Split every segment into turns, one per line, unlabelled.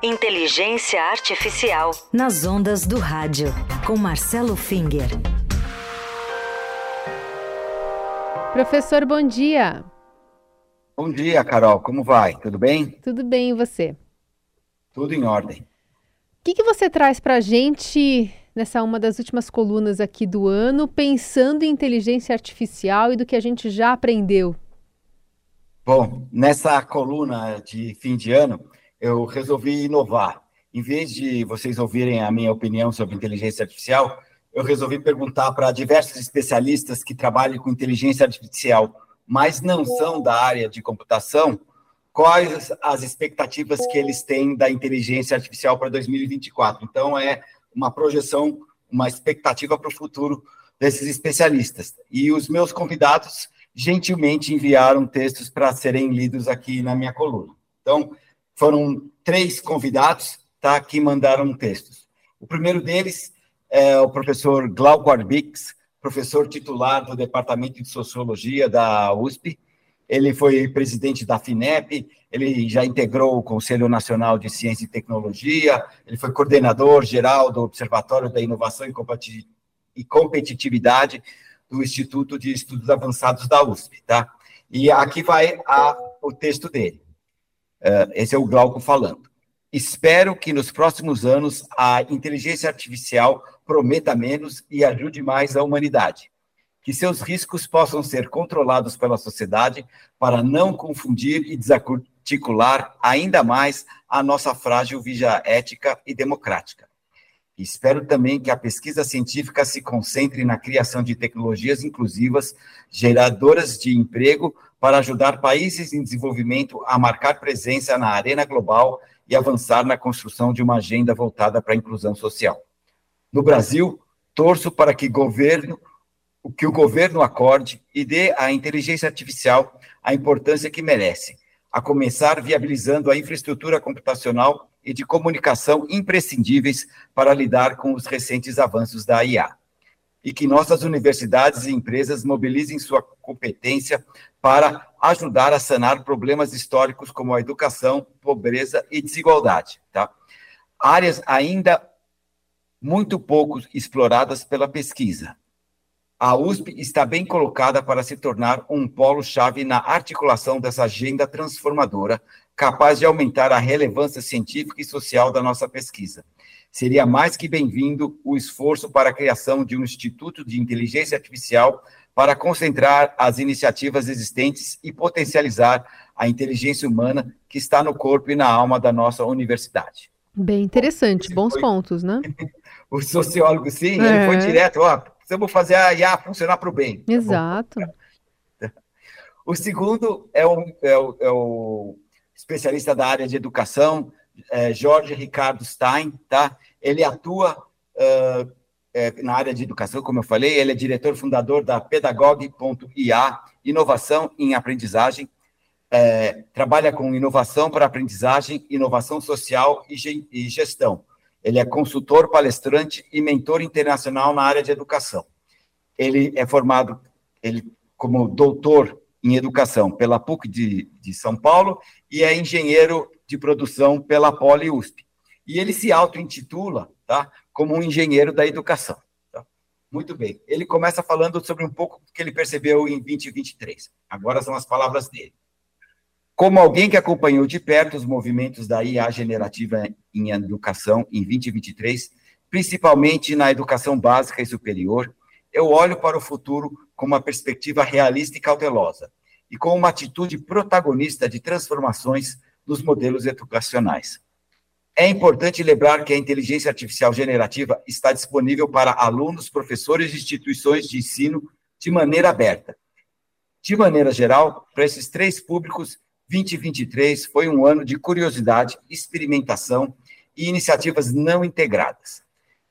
Inteligência Artificial.
Nas ondas do rádio, com Marcelo Finger.
Professor, bom dia.
Bom dia, Carol. Como vai? Tudo bem?
Tudo bem, e você?
Tudo em ordem.
O que, que você traz para a gente nessa uma das últimas colunas aqui do ano, pensando em inteligência artificial e do que a gente já aprendeu?
Bom, nessa coluna de fim de ano, eu resolvi inovar. Em vez de vocês ouvirem a minha opinião sobre inteligência artificial, eu resolvi perguntar para diversos especialistas que trabalham com inteligência artificial, mas não são da área de computação, quais as expectativas que eles têm da inteligência artificial para 2024. Então, é uma projeção, uma expectativa para o futuro desses especialistas. E os meus convidados gentilmente enviaram textos para serem lidos aqui na minha coluna. Então, foram três convidados tá, que mandaram textos. O primeiro deles é o professor Glauco Arbix, professor titular do Departamento de Sociologia da USP. Ele foi presidente da FINEP, ele já integrou o Conselho Nacional de Ciência e Tecnologia, ele foi coordenador geral do Observatório da Inovação e Competitividade do Instituto de Estudos Avançados da USP, tá? E aqui vai a, o texto dele. Uh, esse é o Glauco falando. Espero que nos próximos anos a inteligência artificial prometa menos e ajude mais a humanidade. Que seus riscos possam ser controlados pela sociedade para não confundir e desarticular ainda mais a nossa frágil via ética e democrática. Espero também que a pesquisa científica se concentre na criação de tecnologias inclusivas, geradoras de emprego, para ajudar países em desenvolvimento a marcar presença na arena global e avançar na construção de uma agenda voltada para a inclusão social. No Brasil, torço para que, governo, que o governo acorde e dê à inteligência artificial a importância que merece, a começar viabilizando a infraestrutura computacional e de comunicação imprescindíveis para lidar com os recentes avanços da IA. E que nossas universidades e empresas mobilizem sua competência para ajudar a sanar problemas históricos como a educação, pobreza e desigualdade. Tá? Áreas ainda muito pouco exploradas pela pesquisa. A USP está bem colocada para se tornar um polo-chave na articulação dessa agenda transformadora, capaz de aumentar a relevância científica e social da nossa pesquisa. Seria mais que bem-vindo o esforço para a criação de um Instituto de Inteligência Artificial para concentrar as iniciativas existentes e potencializar a inteligência humana que está no corpo e na alma da nossa universidade.
Bem interessante, bons foi... pontos, né?
o sociólogo, sim, é. ele foi direto, ó, precisamos fazer a IA funcionar para o bem.
Tá Exato.
Tá o segundo é o, é o, é o especialista da área de educação, é Jorge Ricardo Stein, tá? Ele atua uh, é, na área de educação, como eu falei, ele é diretor fundador da Pedagog.ia, inovação em aprendizagem, é, trabalha com inovação para aprendizagem, inovação social e gestão. Ele é consultor, palestrante e mentor internacional na área de educação. Ele é formado ele, como doutor em educação pela PUC de, de São Paulo e é engenheiro de produção pela Poli USP. E ele se auto-intitula tá, como um engenheiro da educação. Tá? Muito bem. Ele começa falando sobre um pouco que ele percebeu em 2023. Agora são as palavras dele. Como alguém que acompanhou de perto os movimentos da IA generativa em educação em 2023, principalmente na educação básica e superior, eu olho para o futuro com uma perspectiva realista e cautelosa, e com uma atitude protagonista de transformações nos modelos educacionais. É importante lembrar que a inteligência artificial generativa está disponível para alunos, professores e instituições de ensino de maneira aberta. De maneira geral, para esses três públicos, 2023 foi um ano de curiosidade, experimentação e iniciativas não integradas.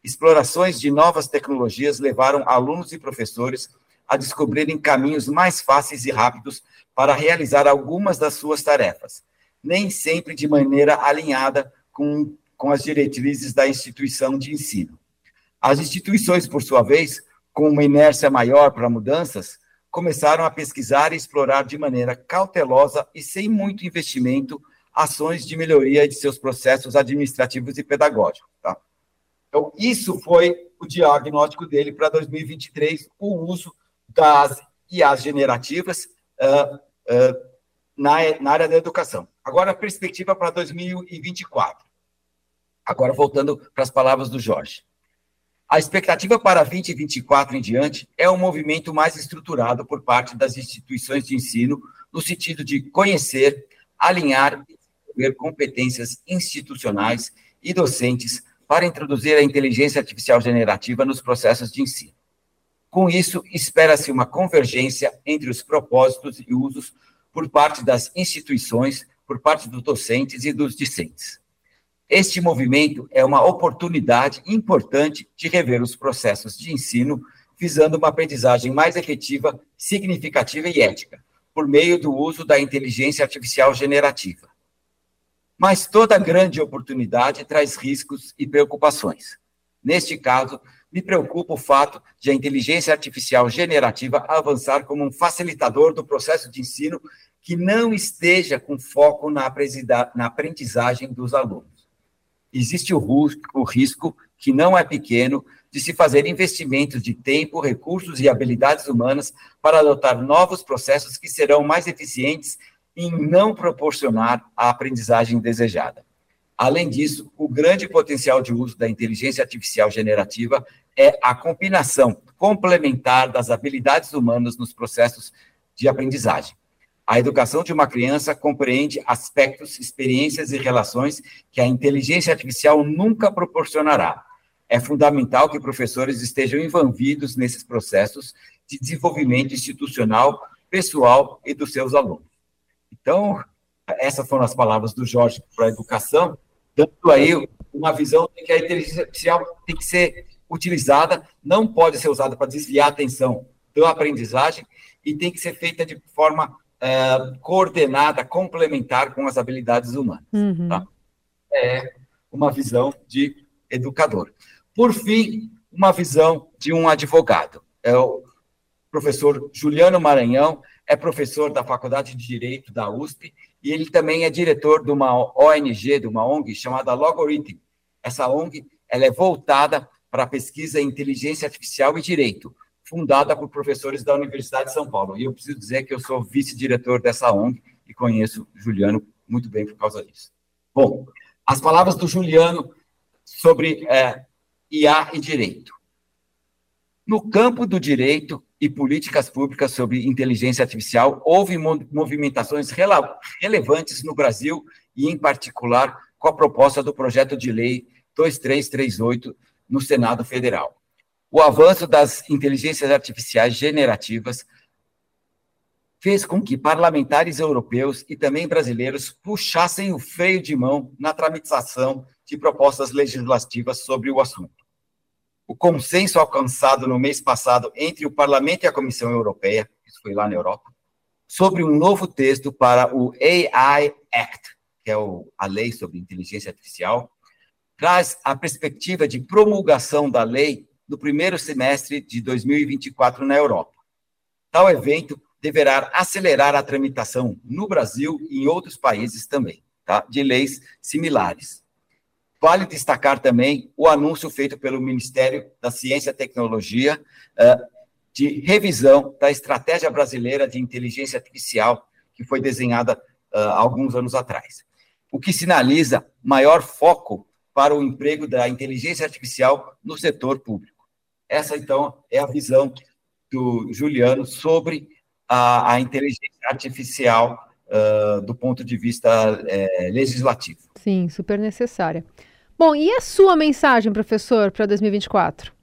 Explorações de novas tecnologias levaram alunos e professores a descobrirem caminhos mais fáceis e rápidos para realizar algumas das suas tarefas, nem sempre de maneira alinhada com, com as diretrizes da instituição de ensino. As instituições, por sua vez, com uma inércia maior para mudanças, começaram a pesquisar e explorar de maneira cautelosa e sem muito investimento ações de melhoria de seus processos administrativos e pedagógicos. Tá? Então, isso foi o diagnóstico dele para 2023, o uso das IAs generativas uh, uh, na, na área da educação. Agora, a perspectiva para 2024. Agora, voltando para as palavras do Jorge. A expectativa para 2024 em diante é um movimento mais estruturado por parte das instituições de ensino, no sentido de conhecer, alinhar e desenvolver competências institucionais e docentes para introduzir a inteligência artificial generativa nos processos de ensino. Com isso, espera-se uma convergência entre os propósitos e usos por parte das instituições, por parte dos docentes e dos discentes. Este movimento é uma oportunidade importante de rever os processos de ensino, visando uma aprendizagem mais efetiva, significativa e ética, por meio do uso da inteligência artificial generativa. Mas toda grande oportunidade traz riscos e preocupações. Neste caso, me preocupa o fato de a inteligência artificial generativa avançar como um facilitador do processo de ensino que não esteja com foco na aprendizagem dos alunos existe o, risco, que não é pequeno, de se fazer investimentos de tempo, recursos e habilidades humanas para adotar novos processos que serão mais eficientes em não proporcionar a aprendizagem desejada. Além disso, o grande potencial de uso da inteligência artificial generativa é a combinação complementar das habilidades humanas nos processos de aprendizagem. A educação de uma criança compreende aspectos, experiências e relações que a inteligência artificial nunca proporcionará. É fundamental que professores estejam envolvidos nesses processos de desenvolvimento institucional, pessoal e dos seus alunos. Então, essas foram as palavras do Jorge para a educação, dando aí uma visão de que a inteligência artificial tem que ser utilizada, não pode ser usada para desviar a atenção da aprendizagem e tem que ser feita de forma uh, coordenada, complementar com as habilidades humanas. Uhum. Tá? É uma visão de educador. Por fim, uma visão de um advogado. É o professor Juliano Maranhão, é professor da Faculdade de Direito da USP e ele também é diretor de uma ONG, de uma ONG chamada Logorithm. Essa ONG ela é voltada para a pesquisa em inteligência artificial e direito, fundada por professores da Universidade de São Paulo. E eu preciso dizer que eu sou vice-diretor dessa ONG e conheço Juliano muito bem por causa disso. Bom, as palavras do Juliano sobre é, IA e direito. No campo do direito e políticas públicas sobre inteligência artificial, houve movimentações relevantes no Brasil e, em particular, com a proposta do projeto de lei 2338 no Senado Federal. O avanço das inteligências artificiais generativas fez com que parlamentares europeus e também brasileiros puxassem o freio de mão na tramitação de propostas legislativas sobre o assunto. O consenso alcançado no mês passado entre o Parlamento e a Comissão Europeia, isso foi lá na Europa, sobre um novo texto para o AI Act, que é a lei sobre inteligência artificial, traz a perspectiva de promulgação da lei no primeiro semestre de 2024 na Europa. Tal evento deverá acelerar a tramitação no Brasil e em outros países também, tá? de leis similares. Vale destacar também o anúncio feito pelo Ministério da Ciência e Tecnologia uh, de revisão da Estratégia Brasileira de Inteligência Artificial, que foi desenhada uh, alguns anos atrás, o que sinaliza maior foco para o emprego da inteligência artificial no setor público. Essa, então, é a visão do Juliano sobre a, a inteligência artificial uh, do ponto de vista uh, legislativo.
Sim, super necessária. Bom, e a sua mensagem, professor, para 2024?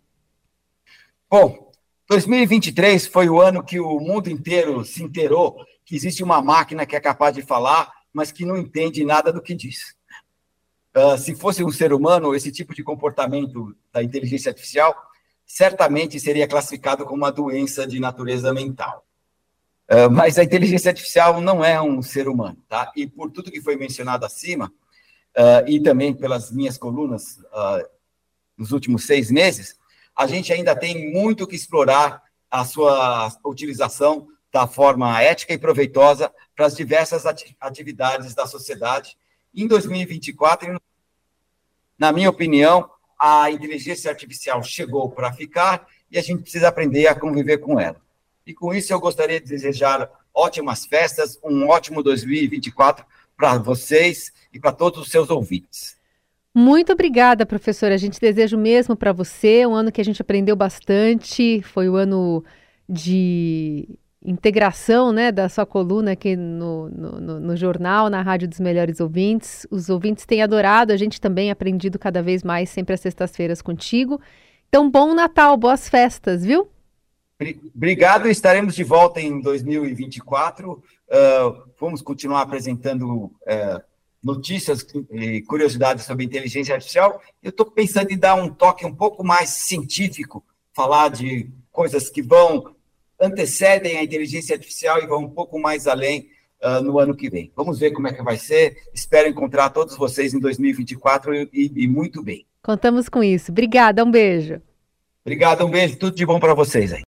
Bom, 2023 foi o ano que o mundo inteiro se inteirou que existe uma máquina que é capaz de falar, mas que não entende nada do que diz. Uh, se fosse um ser humano, esse tipo de comportamento da inteligência artificial certamente seria classificado como uma doença de natureza mental. Uh, mas a inteligência artificial não é um ser humano, tá? E por tudo que foi mencionado acima, uh, e também pelas minhas colunas uh, nos últimos seis meses, a gente ainda tem muito que explorar a sua utilização da forma ética e proveitosa para as diversas atividades da sociedade Em 2024, na minha opinião, a inteligência artificial chegou para ficar e a gente precisa aprender a conviver com ela. E com isso eu gostaria de desejar ótimas festas, um ótimo 2024 para vocês e para todos os seus ouvintes.
Muito obrigada, professora. A gente deseja o mesmo para você, um ano que a gente aprendeu bastante, foi o ano de integração né, da sua coluna aqui no, no, no, jornal, na Rádio dos Melhores Ouvintes. Os ouvintes têm adorado, a gente também aprendido cada vez mais, sempre às sextas-feiras contigo. Então, bom Natal, boas festas, viu?
Obrigado, estaremos de volta em 2024. Uh, vamos continuar apresentando uh, notícias e curiosidades sobre inteligência artificial. Eu estou pensando em dar um toque um pouco mais científico, falar de coisas que vão antecedem a inteligência artificial e vão um pouco mais além uh, no ano que vem. Vamos ver como é que vai ser. Espero encontrar todos vocês em 2024 e, e muito bem.
Contamos com isso. Obrigada, um beijo.
Obrigado, um beijo, tudo de bom para vocês aí.